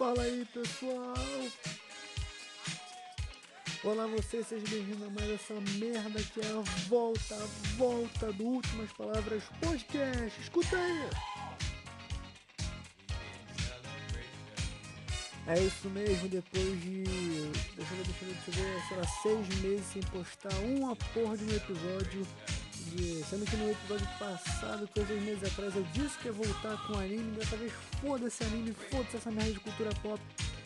Fala aí pessoal! Olá você, seja bem-vindo a mais essa merda que é a volta, a volta do Últimas Palavras Podcast. Escuta aí! É isso mesmo, depois de. Deixa eu ver, deixa eu ver, deixa eu ver, sei lá, seis meses sem postar uma porra de um episódio. Sendo que no episódio passado, seis meses atrás, eu disse que ia voltar com anime. Dessa vez, foda-se anime, foda-se essa merda de cultura pop.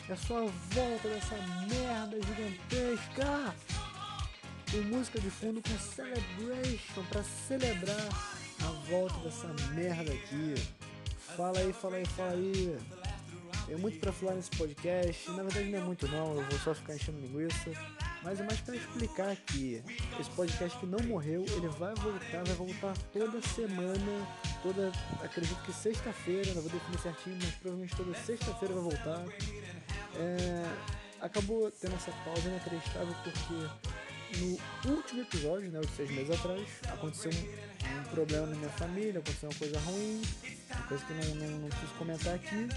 É só a volta dessa merda gigantesca. Com música de fundo, com celebration, pra celebrar a volta dessa merda aqui. Fala aí, fala aí, fala aí. Tem muito pra falar nesse podcast. Na verdade não é muito não, eu vou só ficar enchendo linguiça. Mas é mais para explicar que esse podcast que não morreu, ele vai voltar, vai voltar toda semana, toda, acredito que sexta-feira, não vou definir certinho, mas provavelmente toda sexta-feira vai voltar. É, acabou tendo essa pausa inacreditável porque no último episódio, né, de seis meses atrás, aconteceu um, um problema na minha família, aconteceu uma coisa ruim, uma coisa que não, não, não preciso comentar aqui.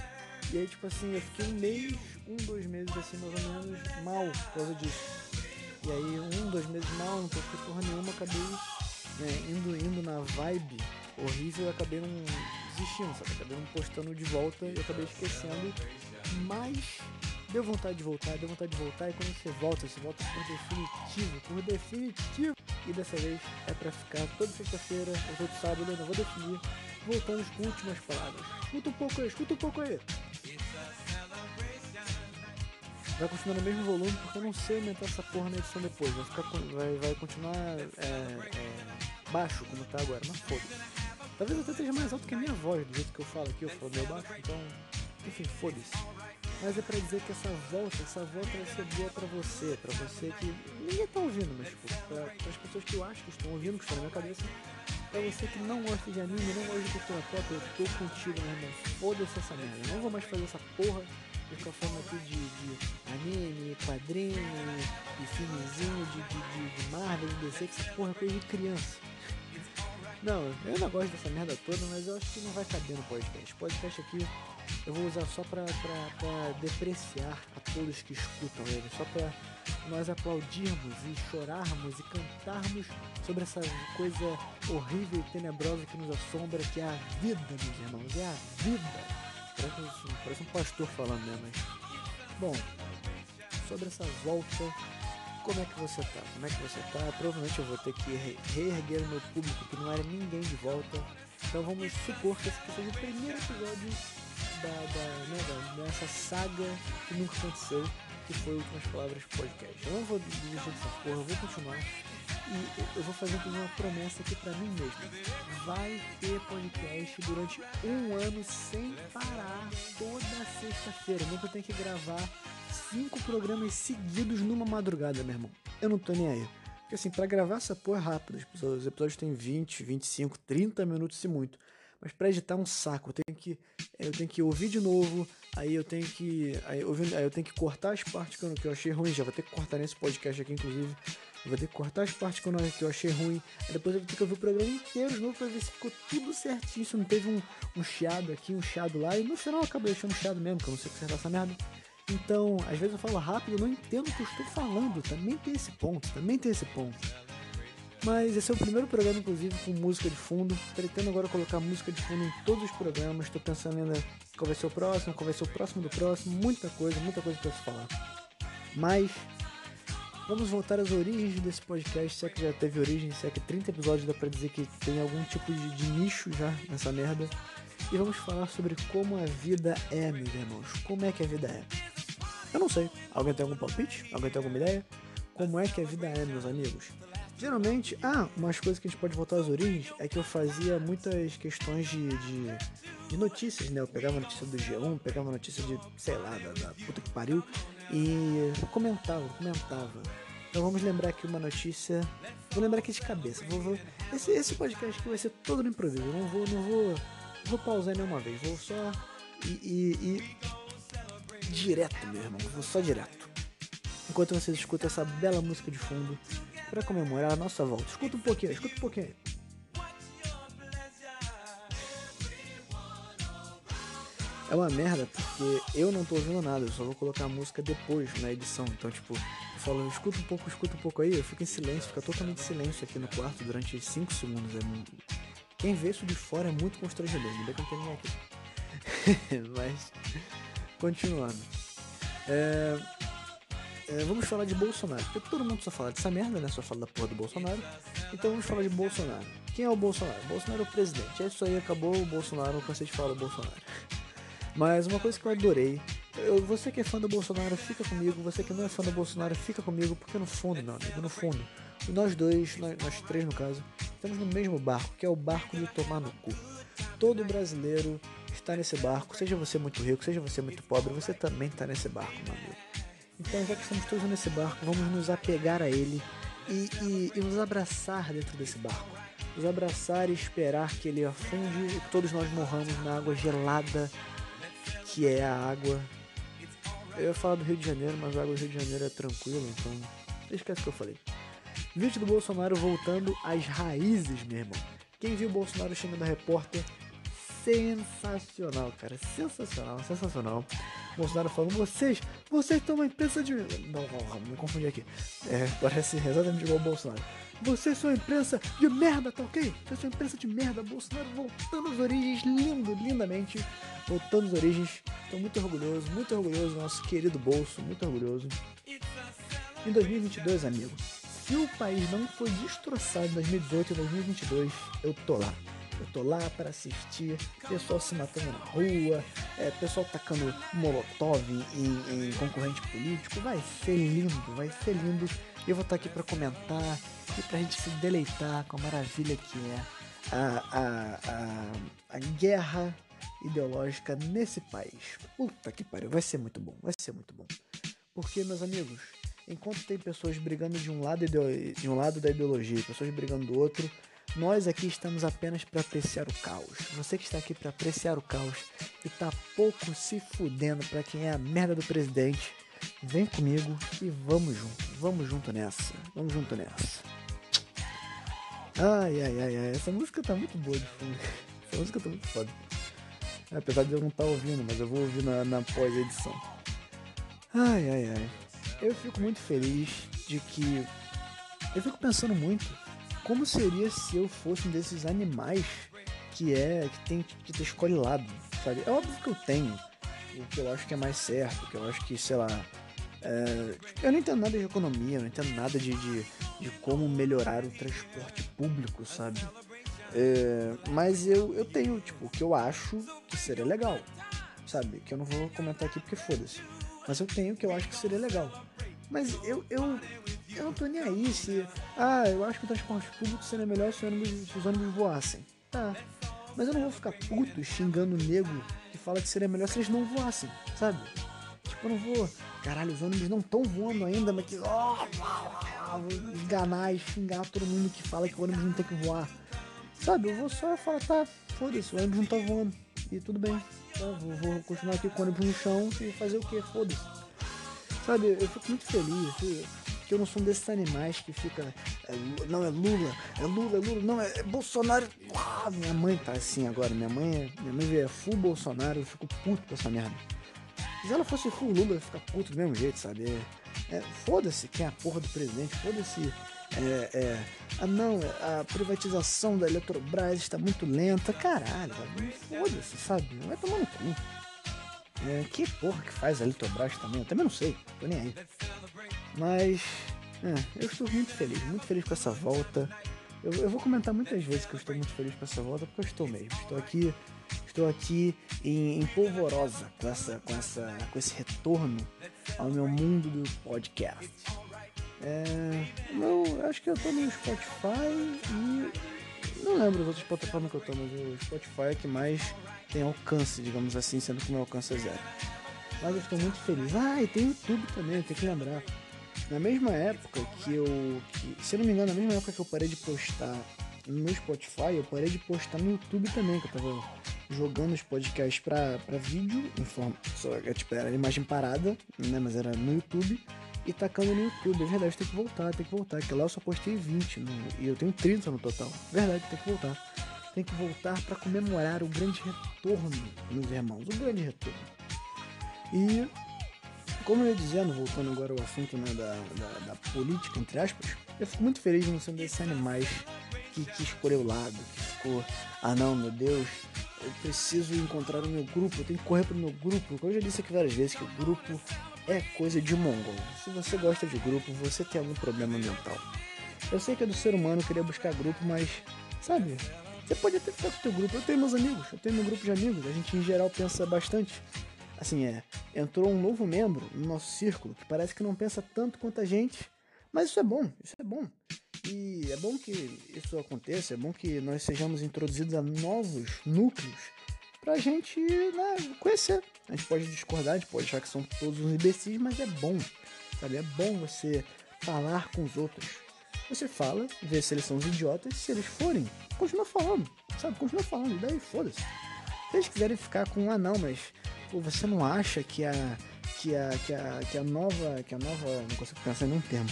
E aí, tipo assim, eu fiquei um mês, um, dois meses assim, mais ou menos, mal por causa disso. E aí, um, dois meses mal, não postei porra nenhuma, acabei né, indo, indo na vibe horrível e acabei não desistindo, sabe? Acabei não postando de volta e acabei esquecendo. Mas deu vontade de voltar, deu vontade de voltar e quando você volta, você volta por definitivo, por definitivo. E dessa vez é pra ficar toda sexta-feira, ou todo sábado, eu não vou definir. Voltamos com últimas palavras. Escuta um pouco aí, escuta um pouco aí. Vai continuar no mesmo volume porque eu não sei aumentar essa porra na edição depois. Vai, ficar, vai, vai continuar é, é, baixo como tá agora, mas foda-se. Talvez até esteja mais alto que a minha voz, do jeito que eu falo aqui, eu falo meio baixo, então. Enfim, foda-se. Mas é pra dizer que essa volta, essa volta vai ser boa pra você, pra você que. Ninguém tá ouvindo, mas tipo, pra, as pessoas que eu acho que estão ouvindo, que estão na minha cabeça. Pra você que não gosta de anime, não gosta de cultura pop, eu tô contigo, meu irmão. Foda-se essa merda. Eu não vou mais fazer essa porra de ficar falando aqui de, de anime, quadrinho e filmezinho de, de, de, de Marvel, de DC, que essa porra é coisa de criança. Não, eu não gosto dessa merda toda, mas eu acho que não vai caber no podcast. Podcast aqui eu vou usar só pra, pra, pra depreciar a todos que escutam ele, só pra nós aplaudirmos e chorarmos e cantarmos sobre essa coisa horrível e tenebrosa que nos assombra, que é a vida, meus irmãos, é a vida. Parece, parece um pastor falando, né? Mas, bom, sobre essa volta, como é que você tá? Como é que você tá? Provavelmente eu vou ter que re reerguer o meu público, que não era ninguém de volta. Então vamos supor que esse seja o primeiro episódio da, da, né, da, dessa saga que nunca aconteceu, que foi Últimas Palavras Podcast. Eu não vou desistir dessa porra, eu vou continuar. E eu vou fazer uma promessa aqui pra mim mesmo. Vai ter podcast durante um ano sem parar, toda sexta-feira. Não eu tenho que gravar cinco programas seguidos numa madrugada, meu irmão. Eu não tô nem aí. Porque assim, pra gravar essa porra é rápido. Os episódios têm 20, 25, 30 minutos se muito. Mas pra editar é um saco. Eu tenho que, eu tenho que ouvir de novo. Aí eu tenho que. Aí, ouvindo, aí eu tenho que cortar as partes que eu, que eu achei ruim. Já vou ter que cortar nesse podcast aqui, inclusive. Eu vou ter que cortar as partes que eu, que eu achei ruim. Aí depois eu vou ter que ouvir o programa inteiro de novo pra ver se ficou tudo certinho. Se não teve um, um chiado aqui, um chiado lá. E no final eu acabo deixando chiado mesmo, que eu não sei consertar essa merda. Então, às vezes eu falo rápido, eu não entendo o que eu estou falando. Também tem esse ponto, também tem esse ponto. Mas esse é o primeiro programa, inclusive, com música de fundo. Pretendo agora colocar música de fundo em todos os programas. Estou pensando ainda ser o próximo, ser o próximo do próximo. Muita coisa, muita coisa para se falar. Mas vamos voltar às origens desse podcast. Se é que já teve origem, se é que 30 episódios dá pra dizer que tem algum tipo de, de nicho já nessa merda. E vamos falar sobre como a vida é, meus irmãos. Como é que a vida é? Eu não sei. Alguém tem algum palpite? Alguém tem alguma ideia? Como é que a vida é, meus amigos? Geralmente, ah, umas coisas que a gente pode voltar às origens é que eu fazia muitas questões de, de, de notícias, né? Eu pegava notícia do G1, pegava notícia de, sei lá, da, da puta que pariu e comentava, comentava. Então vamos lembrar aqui uma notícia. Vou lembrar aqui de cabeça. Vou, vou, esse, esse podcast aqui vai ser todo no improviso. Eu não vou, não vou, vou pausar nenhuma vez. Vou só e, e, e direto, meu irmão. Vou só direto. Enquanto vocês escutam essa bela música de fundo para comemorar a nossa volta. Escuta um pouquinho, escuta um pouquinho. É uma merda porque eu não tô ouvindo nada, eu só vou colocar a música depois na edição. Então, tipo, eu falo, escuta um pouco, escuta um pouco aí, eu fico em silêncio, fica totalmente silêncio aqui no quarto durante 5 segundos. É... Quem vê isso de fora é muito constrangedor, ainda que eu tenho aqui. Mas, continuando. É... É, vamos falar de Bolsonaro, porque todo mundo só fala dessa merda, né? Só fala da porra do Bolsonaro. Então vamos falar de Bolsonaro. Quem é o Bolsonaro? Bolsonaro é o presidente. É isso aí, acabou o Bolsonaro, não cansei de falar do Bolsonaro. Mas uma coisa que eu adorei, eu, você que é fã do Bolsonaro, fica comigo, você que não é fã do Bolsonaro, fica comigo, porque no fundo, meu amigo, no fundo, nós dois, nós, nós três no caso, estamos no mesmo barco, que é o barco de tomar no cu. Todo brasileiro está nesse barco, seja você muito rico, seja você muito pobre, você também está nesse barco, meu amigo. Então, já que estamos todos nesse barco, vamos nos apegar a ele e, e, e nos abraçar dentro desse barco. Nos abraçar e esperar que ele afunde e todos nós morramos na água gelada que é a água. Eu ia falar do Rio de Janeiro, mas a água do Rio de Janeiro é tranquila, então esquece o que eu falei. Vídeo do Bolsonaro voltando às raízes, meu irmão. Quem viu o Bolsonaro xingando a repórter, sensacional, cara. Sensacional, sensacional. Bolsonaro falando, vocês, vocês estão uma imprensa de. Não, não, me confundi aqui. É, parece exatamente igual o Bolsonaro. Vocês são imprensa de merda, tá ok? Vocês são imprensa de merda. Bolsonaro voltando às origens, lindo, lindamente. Voltando às origens. Estou muito orgulhoso, muito orgulhoso nosso querido bolso, muito orgulhoso. Em 2022, amigo, se o país não foi destroçado em 2018 e 2022, eu tô lá. Eu tô lá para assistir pessoal se matando na rua, é, pessoal tacando molotov em, em concorrente político. Vai ser lindo, vai ser lindo. Eu vou estar aqui para comentar e pra gente se deleitar com a maravilha que é a, a, a, a guerra ideológica nesse país. Puta que pariu, vai ser muito bom, vai ser muito bom. Porque, meus amigos, enquanto tem pessoas brigando de um lado, de um lado da ideologia, pessoas brigando do outro, nós aqui estamos apenas para apreciar o caos. Você que está aqui para apreciar o caos e tá pouco se fudendo para quem é a merda do presidente, vem comigo e vamos junto. Vamos junto nessa. Vamos junto nessa. Ai, ai, ai, ai. Essa música tá muito boa de fundo. Essa música tá muito foda. Apesar de eu não estar tá ouvindo, mas eu vou ouvir na, na pós-edição. Ai, ai, ai. Eu fico muito feliz de que. Eu fico pensando muito como seria se eu fosse um desses animais que é que tem que ter escolhe lado, sabe? É óbvio que eu tenho o que eu acho que é mais certo, o que eu acho que, sei lá. É... eu não entendo nada de economia, não entendo nada de, de, de como melhorar o transporte público, sabe? É... mas eu, eu tenho, tipo, o que eu acho que seria legal, sabe? Que eu não vou comentar aqui porque foda-se. Mas eu tenho o que eu acho que seria legal. Mas eu, eu, eu não tô nem aí se. Ah, eu acho que o transporte público seria melhor se, ônibus, se os ônibus voassem. Tá. Mas eu não vou ficar puto xingando o nego que fala que seria melhor se eles não voassem, sabe? Tipo, eu não vou. Caralho, os ônibus não estão voando ainda, mas que. Oh, vou enganar e xingar todo mundo que fala que o ônibus não tem que voar. Sabe? Eu vou só falar, tá, foda-se, o ônibus não tá voando. E tudo bem. Tá, vou, vou continuar aqui com o ônibus no chão e fazer o que? Foda-se. Sabe, eu fico muito feliz que eu não sou um desses animais que fica. É, não, é Lula, é Lula, é Lula, não, é, é Bolsonaro. Ah, minha mãe tá assim agora. Minha mãe, é, minha mãe é full Bolsonaro, eu fico puto com essa merda. Se ela fosse full Lula, eu ficar puto do mesmo jeito, sabe? É, é, foda-se quem é a porra do presidente, foda-se. É, é, ah não, a privatização da Eletrobras está muito lenta. Caralho, foda-se, sabe? Vai tomar no cu. É, que porra que faz a Eletrobras também? Eu também não sei, tô nem aí. Mas, é, eu estou muito feliz, muito feliz com essa volta. Eu, eu, vou comentar muitas vezes que eu estou muito feliz com essa volta, porque eu estou mesmo. Estou aqui, estou aqui em, em polvorosa com, essa, com, essa, com esse retorno ao meu mundo do podcast. É, eu acho que eu estou no Spotify e não lembro as outras plataformas que eu estou, mas o Spotify é que mais tem alcance, digamos assim, sendo que meu alcance é zero. Mas eu estou muito feliz. Ah, e tem YouTube também, tem que lembrar. Na mesma época que eu. Que, se eu não me engano, na mesma época que eu parei de postar no Spotify, eu parei de postar no YouTube também, que eu tava jogando os podcasts pra, pra vídeo, em forma. Só, é, tipo, era imagem parada, né? Mas era no YouTube. E tacando no YouTube. É verdade, tem que voltar, tem que voltar. Que lá eu só postei 20 no, e eu tenho 30 no total. Verdade, tem que voltar. Tem que voltar para comemorar o grande retorno, meus irmãos, o grande retorno. E, como eu ia dizendo, voltando agora ao assunto né, da, da, da, política, entre aspas, eu fico muito feliz não ser um desses animais que, que escolheu o lado, que ficou, ah não, meu Deus, eu preciso encontrar o meu grupo, eu tenho que correr pro meu grupo. Eu já disse aqui várias vezes que o grupo é coisa de mongol. Se você gosta de grupo, você tem algum problema mental. Eu sei que é do ser humano querer buscar grupo, mas, sabe, você pode até ficar com o teu grupo. Eu tenho meus amigos, eu tenho meu grupo de amigos. A gente, em geral, pensa bastante. Assim, é, entrou um novo membro no nosso círculo que parece que não pensa tanto quanto a gente, mas isso é bom, isso é bom. E é bom que isso aconteça, é bom que nós sejamos introduzidos a novos núcleos pra gente né, conhecer. A gente pode discordar, a gente pode achar que são todos uns imbecis, mas é bom, sabe? É bom você falar com os outros. Você fala, vê se eles são os idiotas, se eles forem, continua falando, sabe? Continua falando, e daí foda-se. Se eles quiserem ficar com, ah não, mas pô, você não acha que a, que a, que a, que a nova, que a nova, não consigo pensar em nenhum termo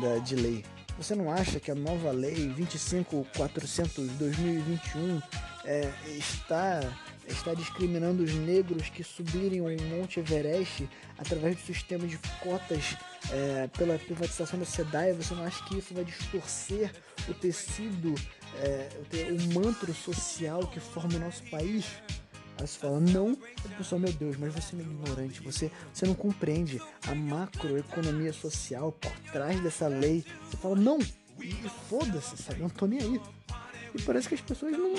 da, de lei, você não acha que a nova lei 25.400-2021 é, está, está discriminando os negros que subirem o Monte Everest através do sistema de cotas é, pela privatização da SEDAI? Você não acha que isso vai distorcer o tecido, é, o manto social que forma o nosso país? Aí você fala, não, a pessoa, meu Deus, mas você é ignorante, você, você não compreende a macroeconomia social por trás dessa lei. Você fala, não, foda-se, sabe? Não tô nem aí. E parece que as pessoas não,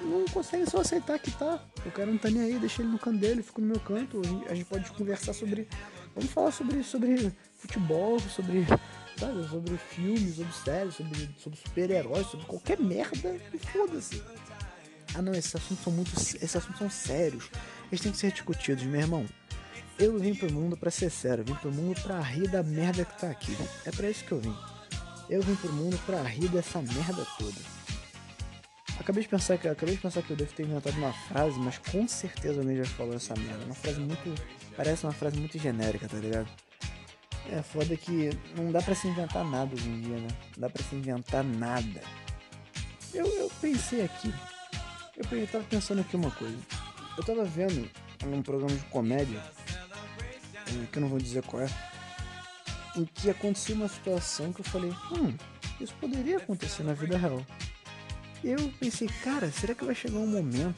não conseguem só aceitar que tá. O cara não tá nem aí, deixa ele no canto dele, fica no meu canto. A gente pode conversar sobre. Vamos falar sobre, sobre futebol, sobre. Sabe, sobre filmes, sobre séries, sobre, sobre super-heróis, sobre qualquer merda e foda-se. Ah não, esses assuntos são muito. Esses assuntos são sérios. Eles têm que ser discutidos, meu irmão. Eu vim pro mundo para ser sério, vim pro mundo pra rir da merda que tá aqui. É para isso que eu vim. Eu vim pro mundo pra rir dessa merda toda. Acabei de pensar que acabei de pensar que eu devo ter inventado uma frase, mas com certeza alguém já falou essa merda. Uma frase muito. Parece uma frase muito genérica, tá ligado? É foda que não dá para se inventar nada hoje em dia, né? Não dá pra se inventar nada. Eu, eu pensei aqui, eu tava pensando aqui uma coisa. Eu tava vendo num programa de comédia, eh, que eu não vou dizer qual é, em que aconteceu uma situação que eu falei, hum, isso poderia acontecer na vida real. E eu pensei, cara, será que vai chegar um momento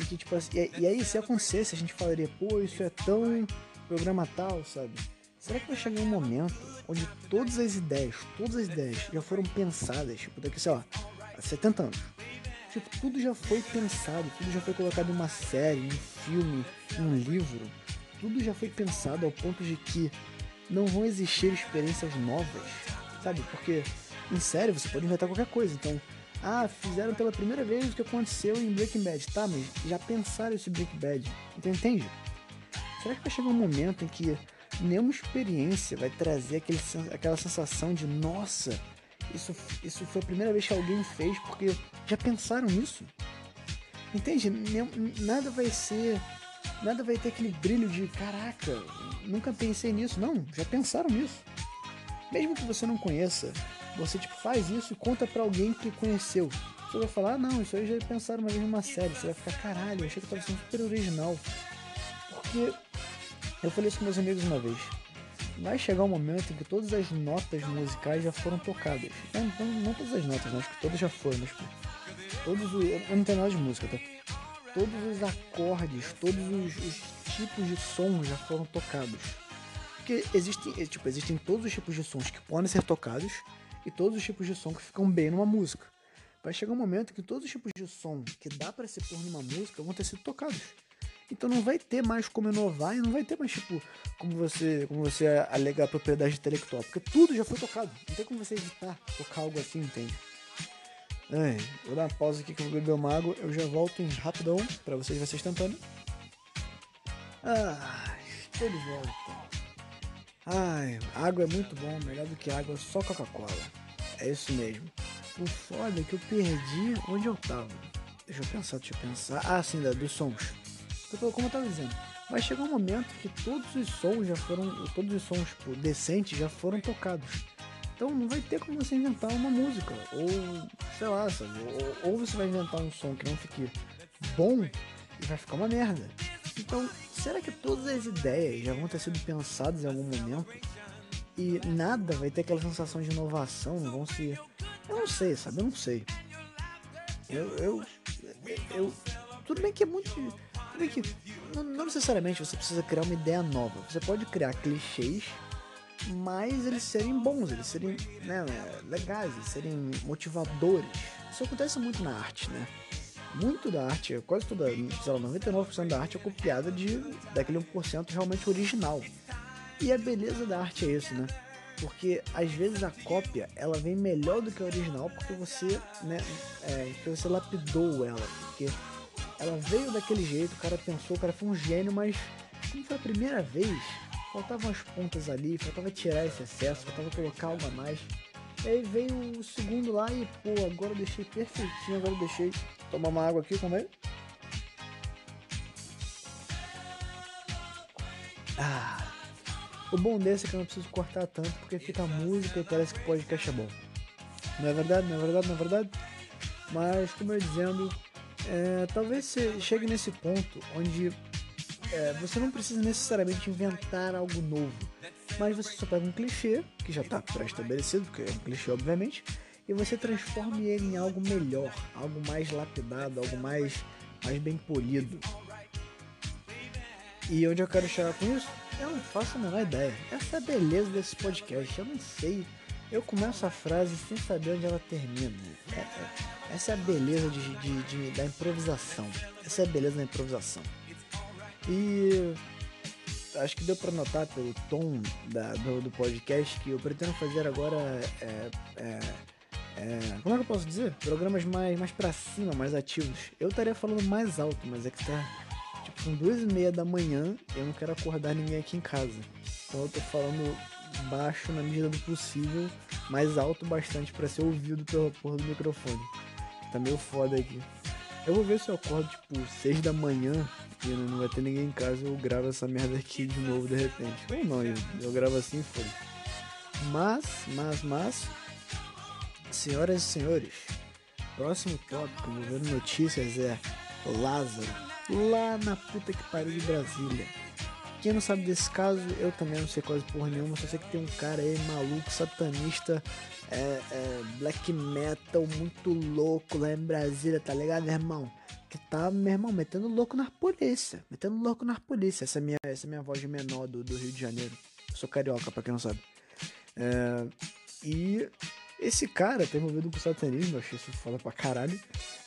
em que, tipo assim, e, e aí se acontecesse, a gente falaria, pô, isso é tão programa tal, sabe? Será que vai chegar um momento onde todas as ideias, todas as ideias já foram pensadas, tipo, daqui, sei lá, há 70 anos, Tipo, tudo já foi pensado, tudo já foi colocado em uma série, em um filme, em um livro. Tudo já foi pensado ao ponto de que não vão existir experiências novas, sabe? Porque em série você pode inventar qualquer coisa. Então, ah, fizeram pela primeira vez o que aconteceu em Breaking Bad. Tá, mas já pensaram esse Breaking Bad. Então, entende? Será que vai chegar um momento em que nenhuma experiência vai trazer aquele, aquela sensação de nossa, isso, isso foi a primeira vez que alguém fez porque já pensaram nisso. Entende? Nada vai ser. Nada vai ter aquele brilho de caraca, nunca pensei nisso. Não, já pensaram nisso. Mesmo que você não conheça, você tipo faz isso e conta para alguém que conheceu. Você vai falar, ah, não, isso aí já pensaram uma vez numa série. Você vai ficar, caralho, achei que tava sendo super original. Porque eu falei isso com meus amigos uma vez vai chegar um momento em que todas as notas musicais já foram tocadas. Não, não, não todas as notas, acho que todas já foram, mas tipo, todos os. Eu não tenho nada de música, tá? Todos os acordes, todos os, os tipos de som já foram tocados. Porque existem, é, tipo, existem todos os tipos de sons que podem ser tocados e todos os tipos de som que ficam bem numa música. Vai chegar um momento que todos os tipos de som que dá para se pôr numa música vão ter sido tocados. Então não vai ter mais como inovar e não vai ter mais, tipo, como você, como você alegar propriedade intelectual. Porque tudo já foi tocado. Não tem como você editar, tocar algo assim, entende? Ai, vou dar uma pausa aqui que eu vou beber uma água. Eu já volto em rapidão pra vocês, vocês tentando. Ah, estou de volta. Ai, água é muito bom, melhor do que água, só Coca-Cola. É isso mesmo. O foda é que eu perdi onde eu tava. Deixa eu pensar, deixa eu pensar. Ah, sim, dos sons. Então, como eu tava dizendo, vai chegar um momento que todos os sons já foram, todos os sons tipo, decentes já foram tocados. Então não vai ter como você inventar uma música ou sei lá, sabe? Ou, ou você vai inventar um som que não fique bom e vai ficar uma merda. Então, será que todas as ideias já vão ter sido pensadas em algum momento? E nada vai ter aquela sensação de inovação, não vão se. Eu não sei, sabe? Eu não sei. Eu. eu, eu tudo bem que é muito. Bem que. Não, não necessariamente você precisa criar uma ideia nova. Você pode criar clichês, mas eles serem bons, eles serem né, legais, eles serem motivadores. Isso acontece muito na arte, né? muito da arte, quase toda, sei lá, 99% da arte é copiada de daquele 1% realmente original. E a beleza da arte é isso, né? Porque às vezes a cópia ela vem melhor do que a original porque você, né, é, porque você lapidou ela, porque ela veio daquele jeito, o cara pensou, o cara foi um gênio, mas como foi a primeira vez, faltavam as pontas ali, faltava tirar esse excesso, faltava colocar algo a mais. E aí veio o segundo lá e, pô, agora eu deixei perfeitinho, agora eu deixei Tomar uma água aqui também. Ah, o bom desse é que eu não preciso cortar tanto porque fica música e parece que o podcast é bom. Não é verdade? Não é verdade? Não é verdade? Mas, como eu dizendo, é, talvez você chegue nesse ponto onde é, você não precisa necessariamente inventar algo novo, mas você só pega um clichê, que já está pré-estabelecido, porque é um clichê, obviamente, e você transforme ele em algo melhor, algo mais lapidado, algo mais, mais bem polido. E onde eu quero chegar com isso? Eu não faço a menor ideia. Essa é a beleza desse podcast. Eu não sei. Eu começo a frase sem saber onde ela termina. Essa é a beleza de, de, de, da improvisação. Essa é a beleza da improvisação. E acho que deu para notar pelo tom da, do, do, podcast que eu pretendo fazer agora é, é é, como é que eu posso dizer? Programas mais, mais pra cima, mais ativos. Eu estaria falando mais alto, mas é que tá. Tipo, são duas e meia da manhã eu não quero acordar ninguém aqui em casa. Então eu tô falando baixo na medida do possível, mais alto bastante para ser ouvido pela porra do microfone. Tá meio foda aqui. Eu vou ver se eu acordo tipo 6 da manhã e não vai ter ninguém em casa eu gravo essa merda aqui de novo de repente. Ou não, eu, eu gravo assim foi. Mas, mas, mas, Senhoras e senhores, próximo tópico envolvendo notícias é Lázaro, lá na puta que pariu de Brasília. Quem não sabe desse caso, eu também não sei quase porra nenhuma, só sei que tem um cara aí maluco, satanista, é, é, black metal, muito louco lá em Brasília, tá ligado, irmão? Que tá, meu irmão, metendo louco na polícia, metendo louco na polícia. Essa é minha, essa é minha voz de menor do, do Rio de Janeiro. Eu sou carioca, pra quem não sabe. É, e esse cara tá envolvido com satanismo, eu achei isso foda pra caralho.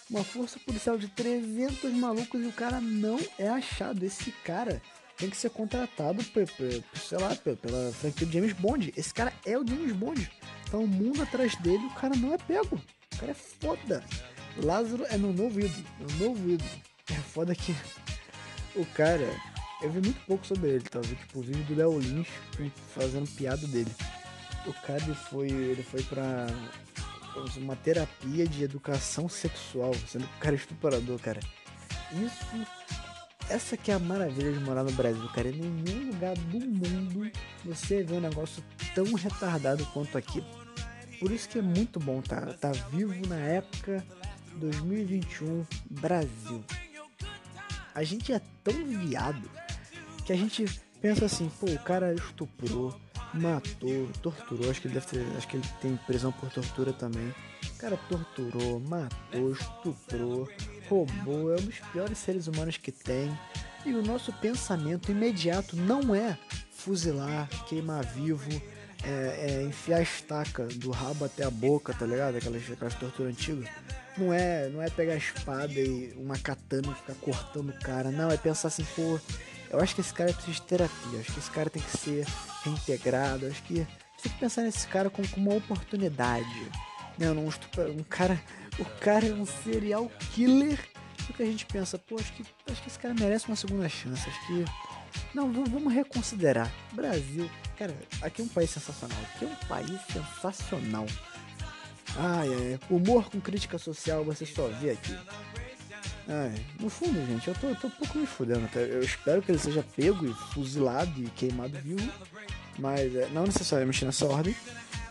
Uma força policial de 300 malucos e o cara não é achado. Esse cara tem que ser contratado, sei lá, pela franquia de James Bond. Esse cara é o James Bond. Tá o mundo atrás dele o cara não é pego. O cara é foda. Lázaro é meu novo ídolo. Meu novo. É foda que o cara. Eu vi muito pouco sobre ele, tá? Eu vi tipo o vídeo do Léo Lins fazendo piada dele o cara ele foi, ele foi pra uma terapia de educação sexual, sendo que o cara é estuprador, cara. Isso, essa que é a maravilha de morar no Brasil, cara. Em nenhum lugar do mundo você vê um negócio tão retardado quanto aqui. Por isso que é muito bom tá, tá vivo na época 2021 Brasil. A gente é tão viado que a gente pensa assim, pô, o cara estuprou, matou, torturou, acho que ele deve ter, acho que ele tem prisão por tortura também. O cara torturou, matou, estuprou, roubou, é um dos piores seres humanos que tem. E o nosso pensamento imediato não é fuzilar, queimar vivo, é, é enfiar a estaca do rabo até a boca, tá ligado? Aquelas, aquelas torturas antigas. Não é, não é pegar a espada e uma katana e ficar cortando o cara. Não, é pensar assim, pô, eu acho que esse cara precisa de terapia. Acho que esse cara tem que ser reintegrado. Acho que tem que pensar nesse cara como, como uma oportunidade. Não, não, um cara. O cara é um serial killer. O que a gente pensa, pô, acho que, acho que esse cara merece uma segunda chance. Acho que. Não, vamos reconsiderar. Brasil, cara, aqui é um país sensacional. Aqui é um país sensacional. Ai, ai, humor com crítica social você só vê aqui. É, no fundo, gente, eu tô, tô um pouco me fudendo. Tá? Eu espero que ele seja pego e fuzilado e queimado vivo. Mas é, não necessariamente nessa ordem.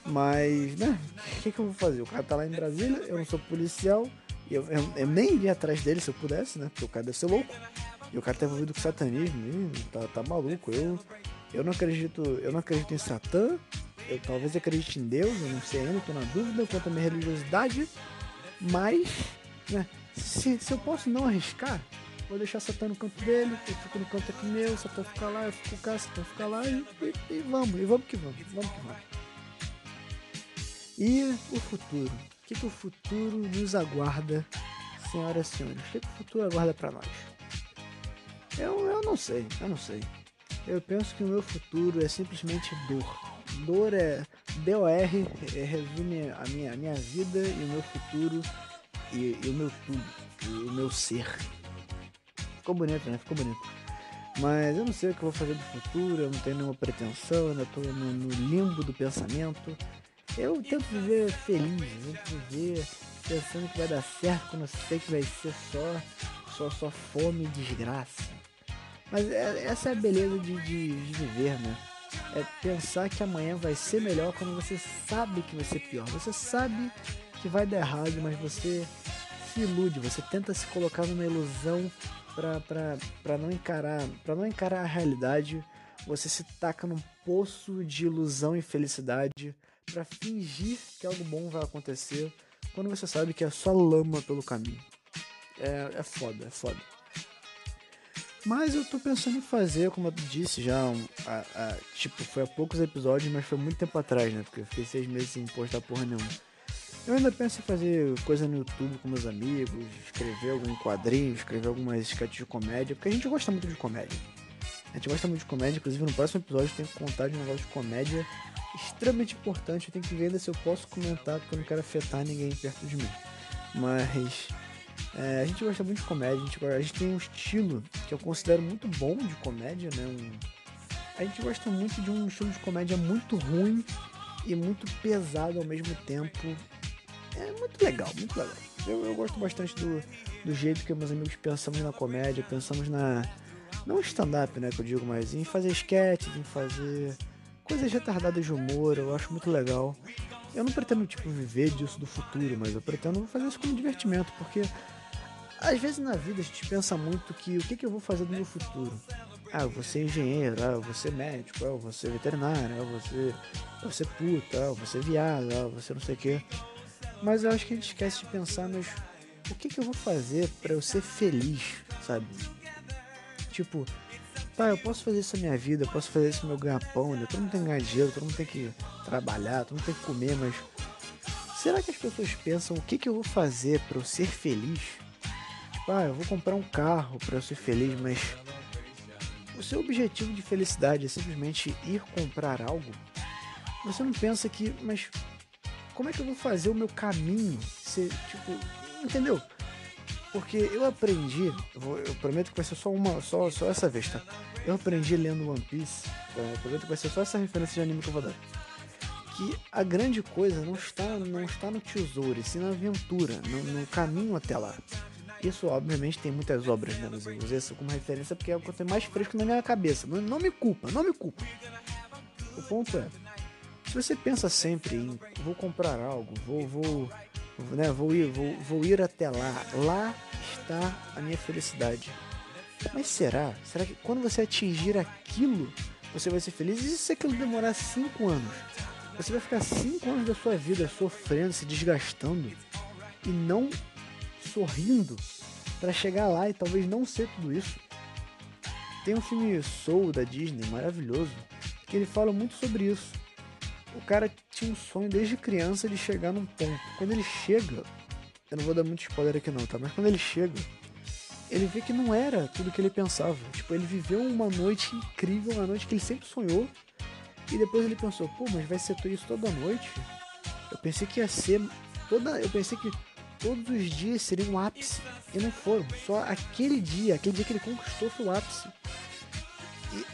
Mas, né, o que, que eu vou fazer? O cara tá lá em Brasília, eu não sou policial, eu, eu, eu, nem iria atrás dele se eu pudesse, né? Porque o cara deve ser louco. E o cara tá envolvido com satanismo, e tá, tá maluco. Eu, eu não acredito, eu não acredito em Satã, eu talvez acredite em Deus, eu não sei ainda, tô na dúvida quanto à minha religiosidade, mas né, se, se eu posso não arriscar, vou deixar Satã no canto dele, eu fico no canto aqui meu, Satã fica lá, eu fico cá, Satã fica lá e, e, e vamos, e vamos que vamos, vamos que vamos. E o futuro? O que, que o futuro nos aguarda, senhoras e senhores? O que, que o futuro aguarda para nós? Eu, eu não sei, eu não sei. Eu penso que o meu futuro é simplesmente dor. Dor é. DOR é, resume a minha, a minha vida e o meu futuro e, e o meu tudo, e o meu ser. Ficou bonito, né? Ficou bonito. Mas eu não sei o que eu vou fazer do futuro, eu não tenho nenhuma pretensão, ainda estou no, no, limbo do pensamento. Eu tento viver feliz, tento viver pensando que vai dar certo quando eu sei que vai ser só, só, só fome e desgraça. Mas é, essa é a beleza de, de, de viver, né? É pensar que amanhã vai ser melhor quando você sabe que vai ser pior. Você sabe que vai dar errado, mas você se ilude, você tenta se colocar numa ilusão para não encarar, para não encarar a realidade. Você se taca num poço de ilusão e felicidade para fingir que algo bom vai acontecer, quando você sabe que é só lama pelo caminho. É, é foda, é foda. Mas eu tô pensando em fazer, como eu disse já, um, a, a, tipo, foi há poucos episódios, mas foi muito tempo atrás, né? Porque eu fiquei seis meses sem postar porra nenhuma. Eu ainda penso em fazer coisa no YouTube com meus amigos, escrever algum quadrinho, escrever algumas sketches de comédia, porque a gente gosta muito de comédia. A gente gosta muito de comédia, inclusive no próximo episódio eu tenho que contar de um negócio de comédia extremamente importante. Eu tenho que ver se eu posso comentar, porque eu não quero afetar ninguém perto de mim. Mas é, a gente gosta muito de comédia, a gente, a gente, tem um estilo que eu considero muito bom de comédia, né? Um, a gente gosta muito de um estilo de comédia muito ruim e muito pesado ao mesmo tempo é muito legal, muito legal. Eu, eu gosto bastante do, do jeito que meus amigos pensamos na comédia, pensamos na. Não stand-up, né, que eu digo, mas em fazer sketches, em fazer coisas retardadas de humor, eu acho muito legal. Eu não pretendo, tipo, viver disso do futuro, mas eu pretendo fazer isso como divertimento, porque às vezes na vida a gente pensa muito que o que, que eu vou fazer do meu futuro? Ah, eu vou ser engenheiro, ah, eu vou ser médico, ah, eu vou ser veterinário, ah, eu vou ser, eu vou ser puta, ah, eu vou ser viado, ah, eu vou ser não sei o que. Mas eu acho que a gente esquece de pensar, mas o que, que eu vou fazer para eu ser feliz, sabe? Tipo, tá, eu posso fazer isso na minha vida, eu posso fazer isso meu ganha-pão, né? todo mundo tem que ganhar dinheiro, todo mundo tem que trabalhar, todo mundo tem que comer, mas será que as pessoas pensam o que, que eu vou fazer para eu ser feliz? Tipo, ah, eu vou comprar um carro para eu ser feliz, mas o seu objetivo de felicidade é simplesmente ir comprar algo? Você não pensa que, mas como é que eu vou fazer o meu caminho ser, tipo, entendeu? Porque eu aprendi, eu, prometo que vai ser só uma, só, só essa vez, tá? Eu aprendi lendo One Piece, tá? eu prometo que vai ser só essa referência de anime que eu vou dar. Que a grande coisa não está, não está no tesouro, e sim na aventura, no, no caminho até lá. Isso, obviamente, tem muitas obras, né? Eu usei isso como referência porque é o que eu tenho mais fresco na minha cabeça. Não, não me culpa, não me culpa. O ponto é, se você pensa sempre em vou comprar algo, vou, vou, né, vou ir, vou, vou ir até lá, lá está a minha felicidade. Mas será? Será que quando você atingir aquilo, você vai ser feliz? E se aquilo demorar cinco anos? Você vai ficar cinco anos da sua vida sofrendo, se desgastando e não sorrindo para chegar lá e talvez não ser tudo isso. Tem um filme Soul da Disney maravilhoso que ele fala muito sobre isso o cara tinha um sonho desde criança de chegar num ponto. Quando ele chega, eu não vou dar muito spoiler aqui não, tá? Mas quando ele chega, ele vê que não era tudo que ele pensava. Tipo, ele viveu uma noite incrível, uma noite que ele sempre sonhou. E depois ele pensou, pô, mas vai ser isso toda noite? Eu pensei que ia ser toda, eu pensei que todos os dias seriam um ápice e não foram. Só aquele dia, aquele dia que ele conquistou foi o ápice.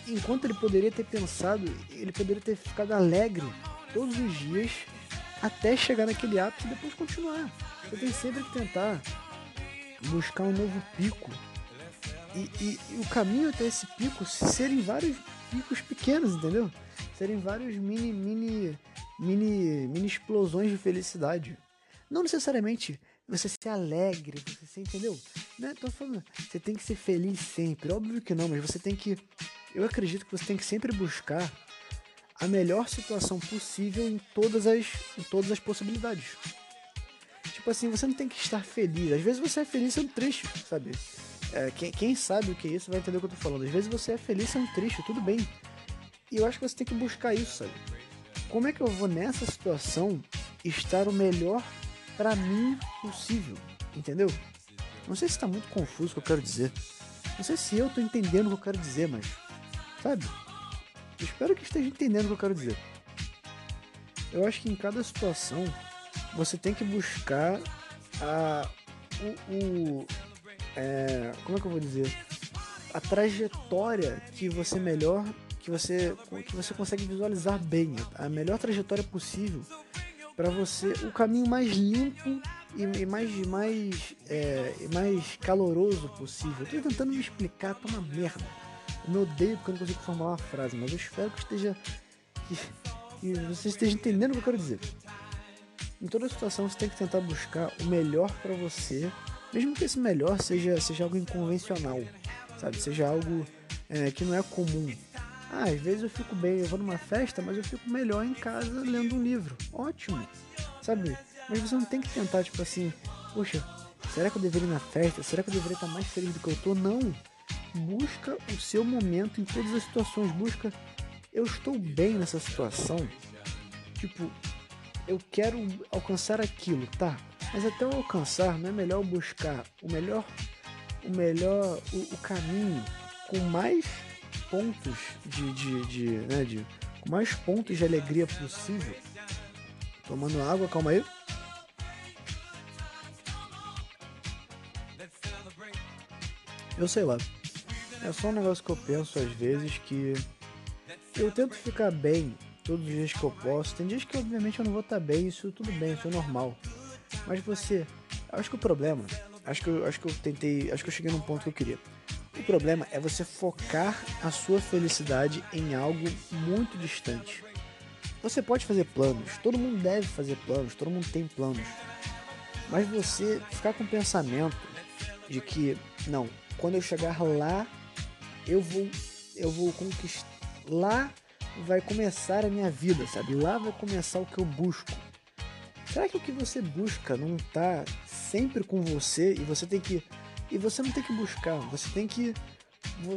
E enquanto ele poderia ter pensado, ele poderia ter ficado alegre todos os dias até chegar naquele ápice e depois continuar. Você tem sempre que tentar buscar um novo pico. E, e, e, o caminho até esse pico serem vários picos pequenos, entendeu? Serem vários mini, mini, mini, mini explosões de felicidade. Não necessariamente você ser alegre, você entendeu? Né? Tô falando, você tem que ser feliz sempre. Óbvio que não, mas você tem que. Eu acredito que você tem que sempre buscar a melhor situação possível em todas as, em todas as possibilidades. Tipo assim, você não tem que estar feliz. Às vezes você é feliz sendo triste, sabe? É, quem, quem, sabe o que é isso vai entender o que eu tô falando. Às vezes você é feliz sendo triste, tudo bem. E eu acho que você tem que buscar isso, sabe? Como é que eu vou nessa situação estar o melhor para mim possível? Entendeu? Não sei se tá muito confuso o que eu quero dizer. Não sei se eu tô entendendo o que eu quero dizer, mas. Sabe? Espero que esteja entendendo o que eu quero dizer. Eu acho que em cada situação você tem que buscar a, o, o é, como é que eu vou dizer? A trajetória que você melhor, que você, que você consegue visualizar bem, a melhor trajetória possível para você, o caminho mais limpo e, e mais, mais, é, mais caloroso possível. Eu tô tentando me explicar, tá uma merda. Eu me odeio porque eu não consigo formular uma frase, mas eu espero que esteja. que, que você esteja entendendo o que eu quero dizer. Em toda situação você tem que tentar buscar o melhor para você, mesmo que esse melhor seja, seja algo inconvencional, sabe? Seja algo é, que não é comum. Ah, às vezes eu fico bem, eu vou numa festa, mas eu fico melhor em casa lendo um livro. Ótimo, sabe? Mas você não tem que tentar, tipo assim, poxa, será que eu deveria ir na festa? Será que eu deveria estar mais feliz do que eu tô? Não busca o seu momento em todas as situações. Busca, eu estou bem nessa situação. Tipo, eu quero alcançar aquilo, tá? Mas até eu alcançar, não é melhor buscar o melhor, o melhor, o, o caminho com mais pontos de, de, de, né, de, com mais pontos de alegria possível. Tomando água, calma aí. Eu sei lá. É só um negócio que eu penso às vezes que eu tento ficar bem todos os dias que eu posso. Tem dias que obviamente eu não vou estar bem, isso tudo bem, isso é normal. Mas você, acho que o problema, acho que eu, acho que eu tentei, acho que eu cheguei num ponto que eu queria. O problema é você focar a sua felicidade em algo muito distante. Você pode fazer planos, todo mundo deve fazer planos, todo mundo tem planos. Mas você ficar com o pensamento de que, não, quando eu chegar lá eu vou eu vou conquistar lá vai começar a minha vida, sabe? Lá vai começar o que eu busco. Será que o que você busca não tá sempre com você e você tem que e você não tem que buscar, você tem que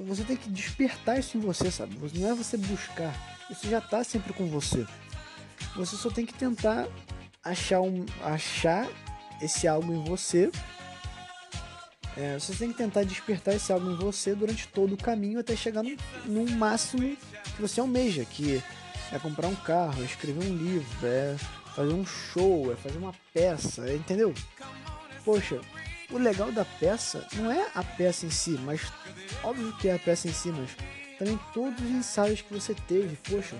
você tem que despertar isso em você, sabe? Não é você buscar, isso já tá sempre com você. Você só tem que tentar achar um achar esse algo em você é, você tem que tentar despertar esse algo em você durante todo o caminho até chegar no, máximo que você almeja, que é comprar um carro, é escrever um livro, é fazer um show, é fazer uma peça, é, entendeu? Poxa, o legal da peça não é a peça em si, mas óbvio que é a peça em si, mas também todos os ensaios que você teve, poxa,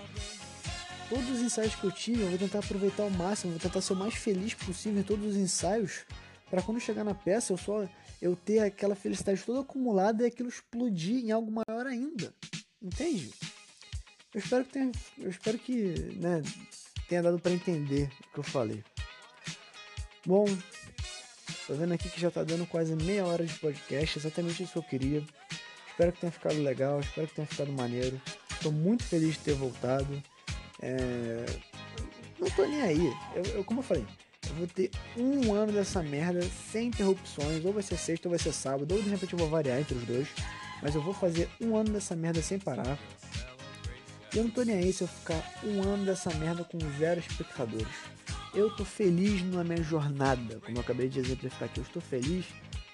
todos os ensaios que eu tive, eu vou tentar aproveitar ao máximo, vou tentar ser o mais feliz possível em todos os ensaios, para quando chegar na peça eu só eu ter aquela felicidade toda acumulada e aquilo explodir em algo maior ainda. Entende? Eu espero que tenha, eu espero que, né, tenha dado para entender o que eu falei. Bom, tô vendo aqui que já tá dando quase meia hora de podcast, exatamente isso que eu queria. Espero que tenha ficado legal, espero que tenha ficado maneiro. Tô muito feliz de ter voltado. É... Não tô nem aí. Eu, eu, como eu falei, vou ter um ano dessa merda sem interrupções. Ou vai ser sexta ou vai ser sábado. Ou de repente eu vou variar entre os dois. Mas eu vou fazer um ano dessa merda sem parar. E eu não tô nem aí se eu ficar um ano dessa merda com zero espectadores. Eu tô feliz na minha jornada, como eu acabei de exemplificar aqui. Eu estou feliz,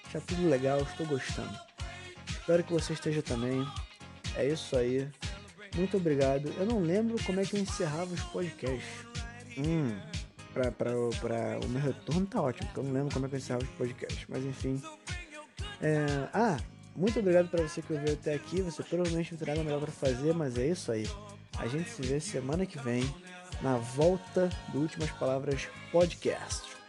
está tudo legal, estou gostando. Espero que você esteja também. É isso aí. Muito obrigado. Eu não lembro como é que eu encerrava os podcasts. Hum, pra o meu retorno tá ótimo, porque eu não lembro como é que eu encerrava os podcasts. Mas enfim. É... Ah, muito obrigado para você que ouviu até aqui. Você provavelmente não terá nada melhor para fazer, mas é isso aí. A gente se vê semana que vem na volta do Últimas Palavras Podcast.